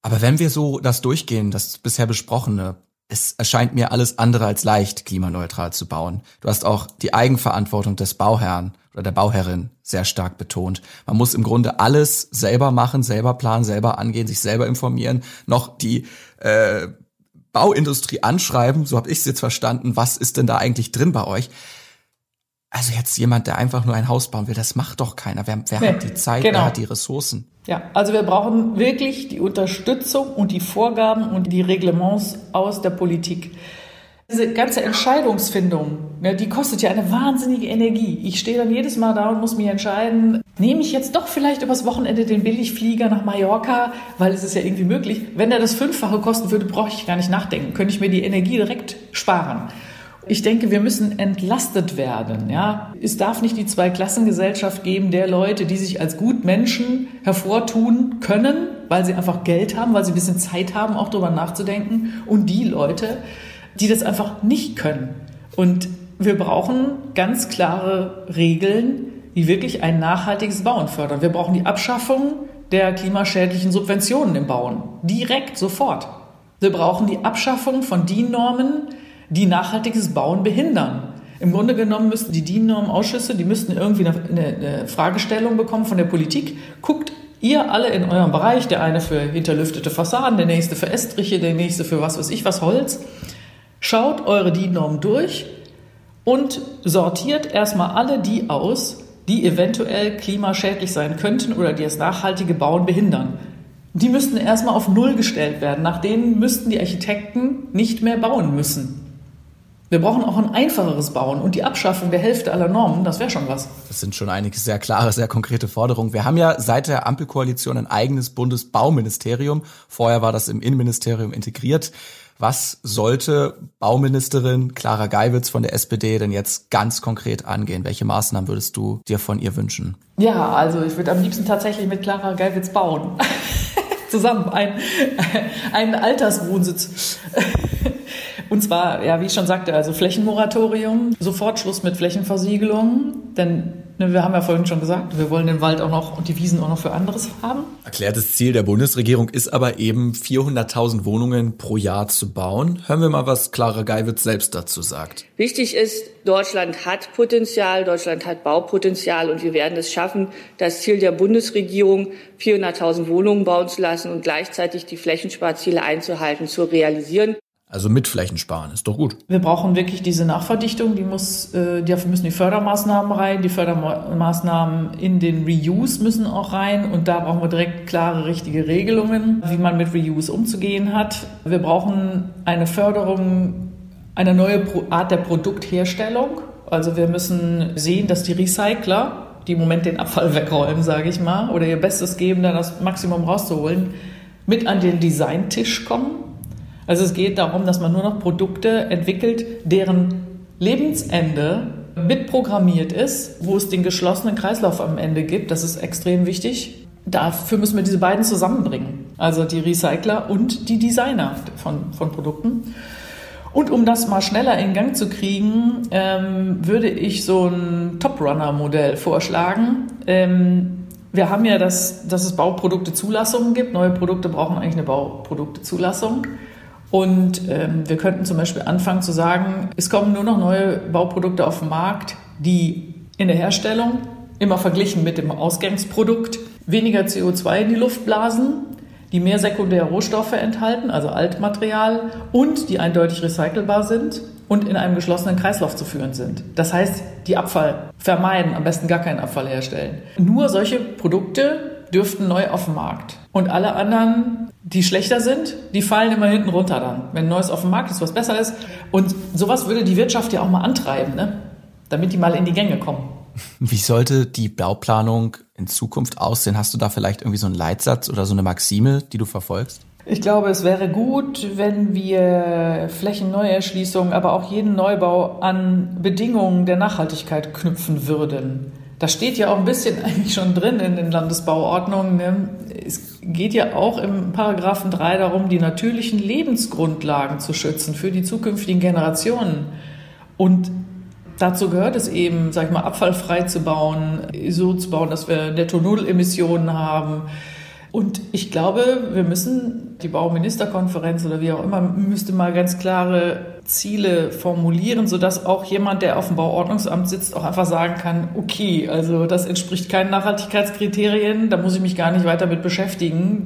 Speaker 1: Aber wenn wir so das durchgehen, das bisher besprochene, es erscheint mir alles andere als leicht, klimaneutral zu bauen. Du hast auch die Eigenverantwortung des Bauherrn oder der Bauherrin sehr stark betont. Man muss im Grunde alles selber machen, selber planen, selber angehen, sich selber informieren, noch die äh, Bauindustrie anschreiben, so habe ich es jetzt verstanden, was ist denn da eigentlich drin bei euch? Also jetzt jemand, der einfach nur ein Haus bauen will, das macht doch keiner. Wer, wer nee, hat die Zeit, genau. wer hat die Ressourcen?
Speaker 3: Ja, also wir brauchen wirklich die Unterstützung und die Vorgaben und die Reglements aus der Politik. Diese ganze Entscheidungsfindung, ne, die kostet ja eine wahnsinnige Energie. Ich stehe dann jedes Mal da und muss mich entscheiden, nehme ich jetzt doch vielleicht übers Wochenende den Billigflieger nach Mallorca, weil es ist ja irgendwie möglich. Wenn er das Fünffache kosten würde, brauche ich gar nicht nachdenken. Könnte ich mir die Energie direkt sparen. Ich denke, wir müssen entlastet werden. Ja? Es darf nicht die Zweiklassengesellschaft geben der Leute, die sich als Gutmenschen hervortun können, weil sie einfach Geld haben, weil sie ein bisschen Zeit haben, auch darüber nachzudenken, und die Leute, die das einfach nicht können. Und wir brauchen ganz klare Regeln, die wirklich ein nachhaltiges Bauen fördern. Wir brauchen die Abschaffung der klimaschädlichen Subventionen im Bauen. Direkt, sofort. Wir brauchen die Abschaffung von DIN-Normen, die nachhaltiges Bauen behindern. Im Grunde genommen müssten die DIN-Norm-Ausschüsse, die müssten irgendwie eine, eine, Fragestellung bekommen von der Politik. Guckt ihr alle in eurem Bereich, der eine für hinterlüftete Fassaden, der nächste für Estriche, der nächste für was weiß ich was Holz. Schaut eure DIN-Norm durch und sortiert erstmal alle die aus, die eventuell klimaschädlich sein könnten oder die das nachhaltige Bauen behindern. Die müssten erstmal auf Null gestellt werden. Nach denen müssten die Architekten nicht mehr bauen müssen. Wir brauchen auch ein einfacheres Bauen und die Abschaffung der Hälfte aller Normen, das wäre schon was.
Speaker 1: Das sind schon einige sehr klare, sehr konkrete Forderungen. Wir haben ja seit der Ampelkoalition ein eigenes Bundesbauministerium. Vorher war das im Innenministerium integriert. Was sollte Bauministerin Clara Geiwitz von der SPD denn jetzt ganz konkret angehen? Welche Maßnahmen würdest du dir von ihr wünschen?
Speaker 3: Ja, also ich würde am liebsten tatsächlich mit Clara Geiwitz bauen. Zusammen ein, einen Alterswohnsitz. Und zwar, ja, wie ich schon sagte, also Flächenmoratorium, sofort Schluss mit Flächenversiegelung, denn wir haben ja vorhin schon gesagt, wir wollen den Wald auch noch und die Wiesen auch noch für anderes haben.
Speaker 1: Erklärtes Ziel der Bundesregierung ist aber eben 400.000 Wohnungen pro Jahr zu bauen. Hören wir mal, was Clara Geiwitz selbst dazu sagt.
Speaker 4: Wichtig ist, Deutschland hat Potenzial, Deutschland hat Baupotenzial und wir werden es schaffen, das Ziel der Bundesregierung, 400.000 Wohnungen bauen zu lassen und gleichzeitig die Flächensparziele einzuhalten, zu realisieren.
Speaker 1: Also mit Flächen sparen, ist doch gut.
Speaker 3: Wir brauchen wirklich diese Nachverdichtung, die muss, äh, dafür müssen die Fördermaßnahmen rein, die Fördermaßnahmen in den Reuse müssen auch rein und da brauchen wir direkt klare, richtige Regelungen, wie man mit Reuse umzugehen hat. Wir brauchen eine Förderung, eine neue Art der Produktherstellung. Also wir müssen sehen, dass die Recycler, die im Moment den Abfall wegräumen, sage ich mal, oder ihr Bestes geben, da das Maximum rauszuholen, mit an den Designtisch kommen also es geht darum, dass man nur noch Produkte entwickelt, deren Lebensende mitprogrammiert ist, wo es den geschlossenen Kreislauf am Ende gibt. Das ist extrem wichtig. Dafür müssen wir diese beiden zusammenbringen. Also die Recycler und die Designer von, von Produkten. Und um das mal schneller in Gang zu kriegen, ähm, würde ich so ein Top-Runner-Modell vorschlagen. Ähm, wir haben ja, das, dass es Bauproduktezulassungen gibt. Neue Produkte brauchen eigentlich eine Bauproduktezulassung. Und ähm, wir könnten zum Beispiel anfangen zu sagen, es kommen nur noch neue Bauprodukte auf den Markt, die in der Herstellung immer verglichen mit dem Ausgangsprodukt weniger CO2 in die Luft blasen, die mehr sekundäre Rohstoffe enthalten, also Altmaterial, und die eindeutig recycelbar sind und in einem geschlossenen Kreislauf zu führen sind. Das heißt, die Abfall vermeiden, am besten gar keinen Abfall herstellen. Nur solche Produkte dürften neu auf den Markt. Und alle anderen, die schlechter sind, die fallen immer hinten runter dann. Wenn Neues auf dem Markt ist, was besser ist. Und sowas würde die Wirtschaft ja auch mal antreiben, ne? damit die mal in die Gänge kommen.
Speaker 1: Wie sollte die Bauplanung in Zukunft aussehen? Hast du da vielleicht irgendwie so einen Leitsatz oder so eine Maxime, die du verfolgst?
Speaker 3: Ich glaube, es wäre gut, wenn wir Flächenneuerschließungen, aber auch jeden Neubau an Bedingungen der Nachhaltigkeit knüpfen würden. Das steht ja auch ein bisschen eigentlich schon drin in den Landesbauordnungen. Ne? Es geht ja auch im Paragraphen 3 darum, die natürlichen Lebensgrundlagen zu schützen für die zukünftigen Generationen. Und dazu gehört es eben, sag ich mal, abfallfrei zu bauen, so zu bauen, dass wir Netto-Null-Emissionen haben, und ich glaube, wir müssen, die Bauministerkonferenz oder wie auch immer, müsste mal ganz klare Ziele formulieren, sodass auch jemand, der auf dem Bauordnungsamt sitzt, auch einfach sagen kann, okay, also das entspricht keinen Nachhaltigkeitskriterien, da muss ich mich gar nicht weiter mit beschäftigen,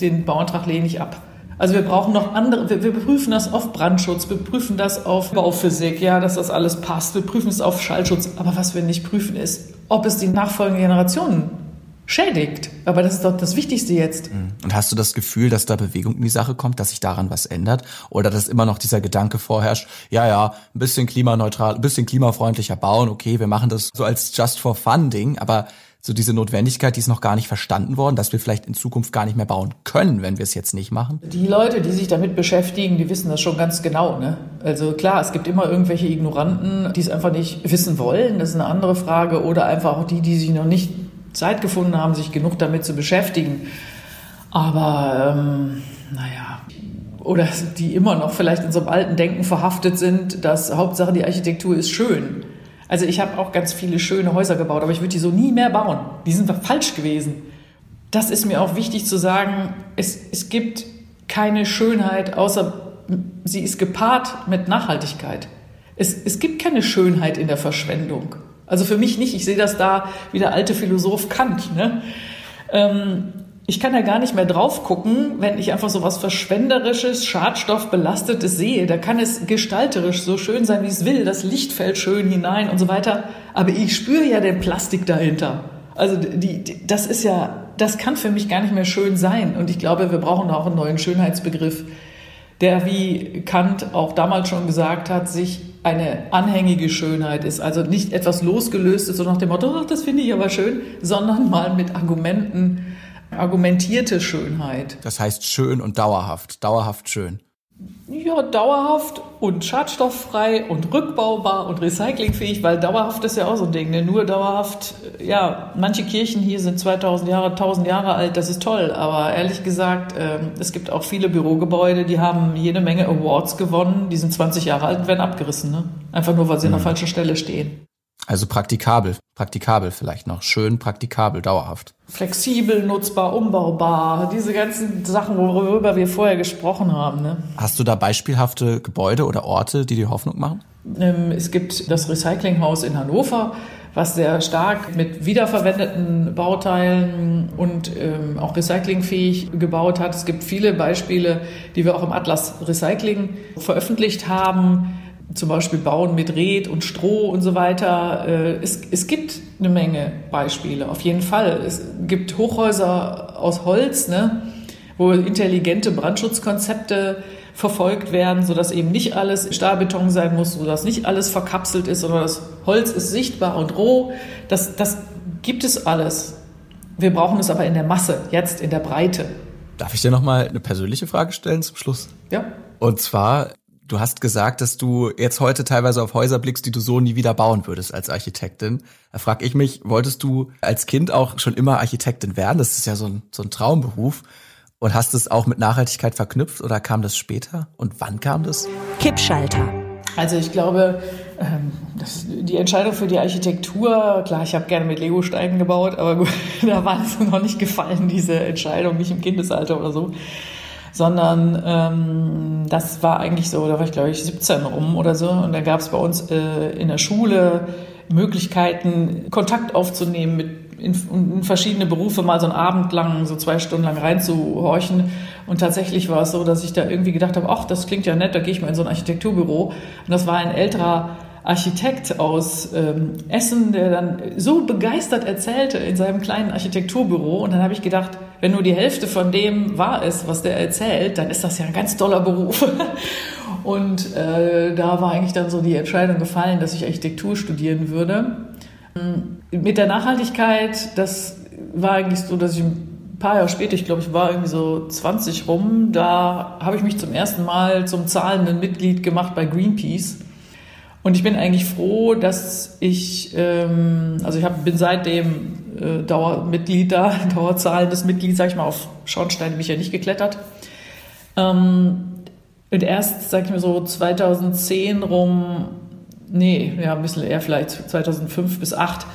Speaker 3: den Bauantrag lehne ich ab. Also wir brauchen noch andere, wir, wir prüfen das auf Brandschutz, wir prüfen das auf Bauphysik, ja, dass das alles passt, wir prüfen es auf Schallschutz, aber was wir nicht prüfen ist, ob es die nachfolgenden Generationen schädigt. Aber das ist doch das Wichtigste jetzt.
Speaker 1: Mhm. Und hast du das Gefühl, dass da Bewegung in die Sache kommt, dass sich daran was ändert? Oder dass immer noch dieser Gedanke vorherrscht, ja, ja, ein bisschen klimaneutral, ein bisschen klimafreundlicher bauen, okay, wir machen das so als Just for Fun Ding, aber so diese Notwendigkeit, die ist noch gar nicht verstanden worden, dass wir vielleicht in Zukunft gar nicht mehr bauen können, wenn wir es jetzt nicht machen?
Speaker 3: Die Leute, die sich damit beschäftigen, die wissen das schon ganz genau. Ne? Also klar, es gibt immer irgendwelche Ignoranten, die es einfach nicht wissen wollen, das ist eine andere Frage. Oder einfach auch die, die sich noch nicht Zeit gefunden haben, sich genug damit zu beschäftigen. Aber ähm, naja, oder die immer noch vielleicht in so einem alten Denken verhaftet sind, dass Hauptsache die Architektur ist schön. Also ich habe auch ganz viele schöne Häuser gebaut, aber ich würde die so nie mehr bauen. Die sind falsch gewesen. Das ist mir auch wichtig zu sagen. Es, es gibt keine Schönheit, außer sie ist gepaart mit Nachhaltigkeit. Es, es gibt keine Schönheit in der Verschwendung. Also für mich nicht. Ich sehe das da wie der alte Philosoph Kant. Ne? Ähm, ich kann ja gar nicht mehr drauf gucken, wenn ich einfach so was Verschwenderisches, Schadstoffbelastetes sehe. Da kann es gestalterisch so schön sein, wie es will. Das Licht fällt schön hinein und so weiter. Aber ich spüre ja den Plastik dahinter. Also die, die, das ist ja, das kann für mich gar nicht mehr schön sein. Und ich glaube, wir brauchen auch einen neuen Schönheitsbegriff, der, wie Kant auch damals schon gesagt hat, sich eine anhängige Schönheit ist. Also nicht etwas losgelöstes, so nach dem Motto, ach, das finde ich aber schön, sondern mal mit Argumenten argumentierte Schönheit.
Speaker 1: Das heißt schön und dauerhaft, dauerhaft schön.
Speaker 3: Ja, dauerhaft und schadstofffrei und rückbaubar und recyclingfähig, weil dauerhaft ist ja auch so ein Ding. Ne? Nur dauerhaft, ja, manche Kirchen hier sind 2000 Jahre, 1000 Jahre alt, das ist toll. Aber ehrlich gesagt, äh, es gibt auch viele Bürogebäude, die haben jede Menge Awards gewonnen, die sind 20 Jahre alt und werden abgerissen. Ne? Einfach nur, weil sie mhm. an der mhm. falschen Stelle stehen.
Speaker 1: Also praktikabel, praktikabel vielleicht noch. Schön, praktikabel, dauerhaft.
Speaker 3: Flexibel, nutzbar, umbaubar. Diese ganzen Sachen, worüber wir vorher gesprochen haben. Ne?
Speaker 1: Hast du da beispielhafte Gebäude oder Orte, die dir Hoffnung machen?
Speaker 3: Ähm, es gibt das Recyclinghaus in Hannover, was sehr stark mit wiederverwendeten Bauteilen und ähm, auch recyclingfähig gebaut hat. Es gibt viele Beispiele, die wir auch im Atlas Recycling veröffentlicht haben zum Beispiel Bauen mit Red und Stroh und so weiter. Äh, es, es gibt eine Menge Beispiele, auf jeden Fall. Es gibt Hochhäuser aus Holz, ne, wo intelligente Brandschutzkonzepte verfolgt werden, sodass eben nicht alles Stahlbeton sein muss, sodass nicht alles verkapselt ist, sondern das Holz ist sichtbar und roh. Das, das gibt es alles. Wir brauchen es aber in der Masse, jetzt in der Breite.
Speaker 1: Darf ich dir noch mal eine persönliche Frage stellen zum Schluss?
Speaker 3: Ja.
Speaker 1: Und zwar, Du hast gesagt, dass du jetzt heute teilweise auf Häuser blickst, die du so nie wieder bauen würdest als Architektin. Da frage ich mich, wolltest du als Kind auch schon immer Architektin werden? Das ist ja so ein, so ein Traumberuf. Und hast es auch mit Nachhaltigkeit verknüpft oder kam das später? Und wann kam das?
Speaker 2: Kippschalter.
Speaker 3: Also ich glaube, ähm, das, die Entscheidung für die Architektur, klar, ich habe gerne mit Lego-Steinen gebaut, aber gut, da war es noch nicht gefallen, diese Entscheidung, nicht im Kindesalter oder so sondern ähm, das war eigentlich so, da war ich glaube ich 17 rum oder so und da gab es bei uns äh, in der Schule Möglichkeiten, Kontakt aufzunehmen mit in, in, verschiedene Berufe mal so einen Abend lang, so zwei Stunden lang reinzuhorchen. Und tatsächlich war es so, dass ich da irgendwie gedacht habe, ach, das klingt ja nett, da gehe ich mal in so ein Architekturbüro. Und das war ein älterer Architekt aus ähm, Essen, der dann so begeistert erzählte in seinem kleinen Architekturbüro. Und dann habe ich gedacht, wenn nur die Hälfte von dem wahr ist, was der erzählt, dann ist das ja ein ganz toller Beruf. Und äh, da war eigentlich dann so die Entscheidung gefallen, dass ich Architektur studieren würde. Ähm, mit der Nachhaltigkeit, das war eigentlich so, dass ich ein paar Jahre später, ich glaube, ich war irgendwie so 20 rum, da habe ich mich zum ersten Mal zum zahlenden Mitglied gemacht bei Greenpeace und ich bin eigentlich froh, dass ich, ähm, also ich hab, bin seitdem äh, Dauermitglied da, dauerzahlendes Mitglied, sag ich mal, auf Schornsteine bin ich ja nicht geklettert. Ähm, und erst, sag ich mal so, 2010 rum, nee, ja, ein bisschen eher vielleicht 2005 bis 2008,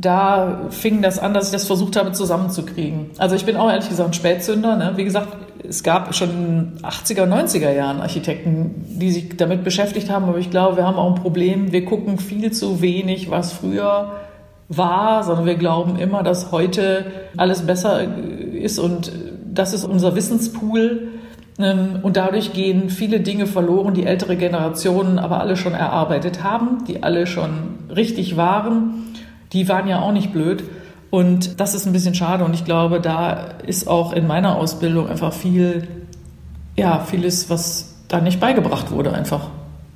Speaker 3: da fing das an, dass ich das versucht habe zusammenzukriegen. Also ich bin auch ehrlich gesagt ein Spätzünder. Ne? Wie gesagt, es gab schon in 80er, 90er Jahren Architekten, die sich damit beschäftigt haben, aber ich glaube, wir haben auch ein Problem. Wir gucken viel zu wenig, was früher war, sondern wir glauben immer, dass heute alles besser ist und das ist unser Wissenspool. Ähm, und dadurch gehen viele Dinge verloren, die ältere Generationen aber alle schon erarbeitet haben, die alle schon richtig waren die waren ja auch nicht blöd. Und das ist ein bisschen schade. Und ich glaube, da ist auch in meiner Ausbildung einfach viel, ja, vieles, was da nicht beigebracht wurde, einfach,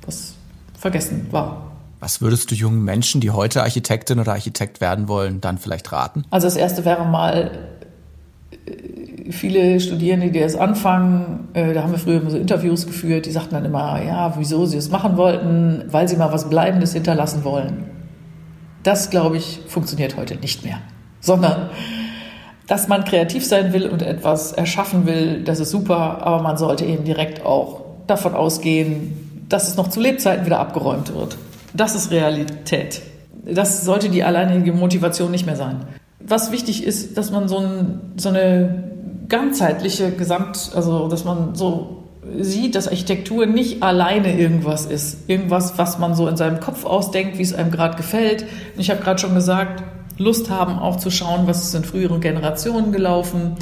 Speaker 3: was vergessen war.
Speaker 1: Was würdest du jungen Menschen, die heute Architektin oder Architekt werden wollen, dann vielleicht raten?
Speaker 3: Also das erste wäre mal, viele Studierende, die das anfangen, äh, da haben wir früher immer so Interviews geführt, die sagten dann immer, ja, wieso sie es machen wollten, weil sie mal was Bleibendes hinterlassen wollen. Das, glaube ich, funktioniert heute nicht mehr, sondern dass man kreativ sein will und etwas erschaffen will, das ist super, aber man sollte eben direkt auch davon ausgehen, dass es noch zu Lebzeiten wieder abgeräumt wird. Das ist Realität. Das sollte die alleinige Motivation nicht mehr sein. Was wichtig ist, dass man so, ein, so eine ganzheitliche Gesamt, also dass man so sieht, dass Architektur nicht alleine irgendwas ist. Irgendwas, was man so in seinem Kopf ausdenkt, wie es einem gerade gefällt. Ich habe gerade schon gesagt, Lust haben auch zu schauen, was ist in früheren Generationen gelaufen.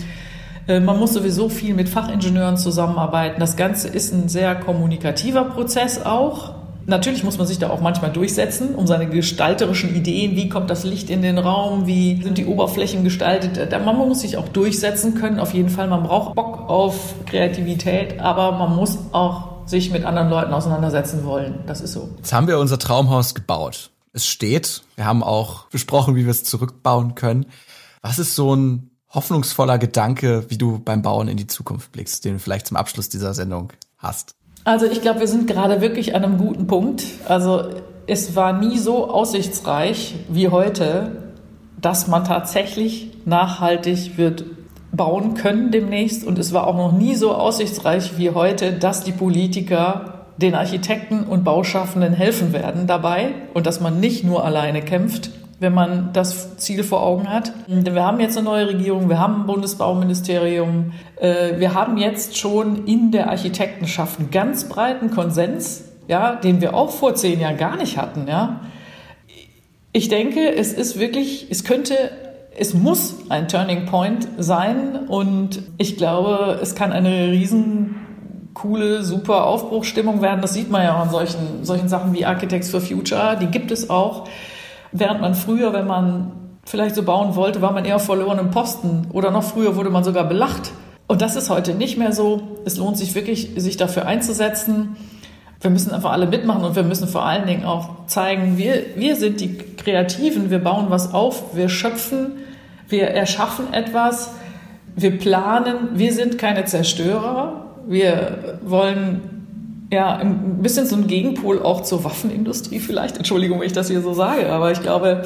Speaker 3: Äh, man muss sowieso viel mit Fachingenieuren zusammenarbeiten. Das Ganze ist ein sehr kommunikativer Prozess auch. Natürlich muss man sich da auch manchmal durchsetzen, um seine gestalterischen Ideen, wie kommt das Licht in den Raum, wie sind die Oberflächen gestaltet. Man muss sich auch durchsetzen können, auf jeden Fall. Man braucht Bock auf Kreativität, aber man muss auch sich mit anderen Leuten auseinandersetzen wollen. Das ist so.
Speaker 1: Jetzt haben wir unser Traumhaus gebaut. Es steht. Wir haben auch besprochen, wie wir es zurückbauen können. Was ist so ein hoffnungsvoller Gedanke, wie du beim Bauen in die Zukunft blickst, den du vielleicht zum Abschluss dieser Sendung hast?
Speaker 3: Also ich glaube, wir sind gerade wirklich an einem guten Punkt. Also es war nie so aussichtsreich wie heute, dass man tatsächlich nachhaltig wird bauen können demnächst. Und es war auch noch nie so aussichtsreich wie heute, dass die Politiker den Architekten und Bauschaffenden helfen werden dabei und dass man nicht nur alleine kämpft, wenn man das Ziel vor Augen hat. Wir haben jetzt eine neue Regierung, wir haben ein Bundesbauministerium, äh, wir haben jetzt schon in der Architektenschaft einen ganz breiten Konsens, ja, den wir auch vor zehn Jahren gar nicht hatten. Ja. Ich denke, es ist wirklich, es könnte es muss ein Turning Point sein und ich glaube, es kann eine riesen coole, super Aufbruchstimmung werden. Das sieht man ja auch an solchen, solchen Sachen wie Architects for Future. Die gibt es auch. Während man früher, wenn man vielleicht so bauen wollte, war man eher verloren im Posten. Oder noch früher wurde man sogar belacht. Und das ist heute nicht mehr so. Es lohnt sich wirklich, sich dafür einzusetzen. Wir müssen einfach alle mitmachen und wir müssen vor allen Dingen auch zeigen, wir, wir sind die Kreativen, wir bauen was auf, wir schöpfen, wir erschaffen etwas, wir planen, wir sind keine Zerstörer, wir wollen ja, ein bisschen so ein Gegenpol auch zur Waffenindustrie vielleicht. Entschuldigung, wenn ich das hier so sage, aber ich glaube,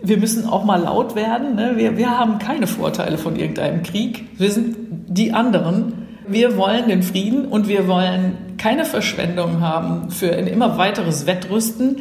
Speaker 3: wir müssen auch mal laut werden. Ne? Wir, wir haben keine Vorteile von irgendeinem Krieg. Wir sind die anderen. Wir wollen den Frieden und wir wollen keine Verschwendung haben für ein immer weiteres Wettrüsten.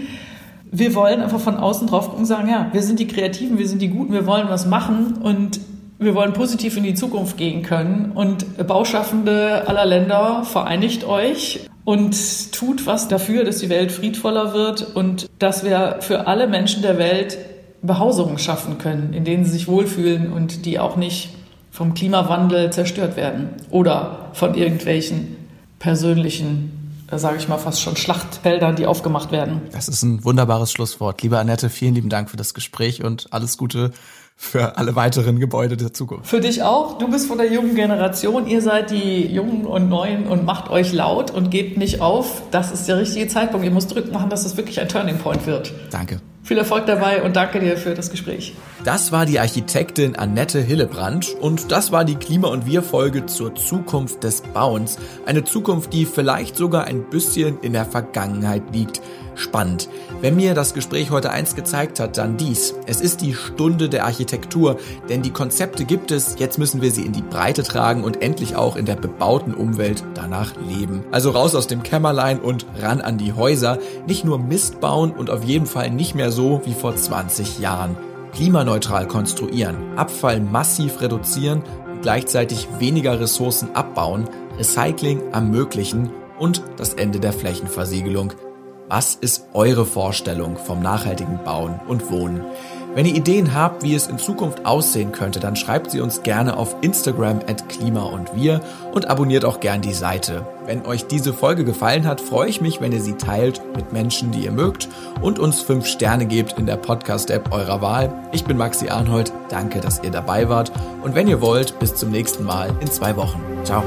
Speaker 3: Wir wollen einfach von außen drauf gucken und sagen, ja, wir sind die Kreativen, wir sind die Guten, wir wollen was machen und wir wollen positiv in die Zukunft gehen können. Und Bauschaffende aller Länder, vereinigt euch und tut was dafür, dass die Welt friedvoller wird und dass wir für alle Menschen der Welt Behausungen schaffen können, in denen sie sich wohlfühlen und die auch nicht vom Klimawandel zerstört werden oder von irgendwelchen persönlichen, sage ich mal fast schon Schlachtfeldern, die aufgemacht werden.
Speaker 1: Das ist ein wunderbares Schlusswort. Liebe Annette, vielen lieben Dank für das Gespräch und alles Gute für alle weiteren Gebäude der Zukunft.
Speaker 3: Für dich auch. Du bist von der jungen Generation. Ihr seid die Jungen und Neuen und macht euch laut und gebt nicht auf. Das ist der richtige Zeitpunkt. Ihr müsst Druck machen, dass das wirklich ein Turning Point wird.
Speaker 1: Danke.
Speaker 3: Viel Erfolg dabei und danke dir für das Gespräch.
Speaker 1: Das war die Architektin Annette Hillebrand und das war die Klima- und Wir-Folge zur Zukunft des Bauens. Eine Zukunft, die vielleicht sogar ein bisschen in der Vergangenheit liegt spannend. Wenn mir das Gespräch heute eins gezeigt hat, dann dies. Es ist die Stunde der Architektur, denn die Konzepte gibt es, jetzt müssen wir sie in die Breite tragen und endlich auch in der bebauten Umwelt danach leben. Also raus aus dem Kämmerlein und ran an die Häuser, nicht nur Mist bauen und auf jeden Fall nicht mehr so wie vor 20 Jahren. Klimaneutral konstruieren, Abfall massiv reduzieren und gleichzeitig weniger Ressourcen abbauen, Recycling ermöglichen und das Ende der Flächenversiegelung was ist eure Vorstellung vom nachhaltigen Bauen und Wohnen? Wenn ihr Ideen habt, wie es in Zukunft aussehen könnte, dann schreibt sie uns gerne auf Instagram at Klima und Wir und abonniert auch gern die Seite. Wenn euch diese Folge gefallen hat, freue ich mich, wenn ihr sie teilt mit Menschen, die ihr mögt und uns fünf Sterne gebt in der Podcast-App eurer Wahl. Ich bin Maxi Arnold, danke, dass ihr dabei wart und wenn ihr wollt, bis zum nächsten Mal in zwei Wochen. Ciao.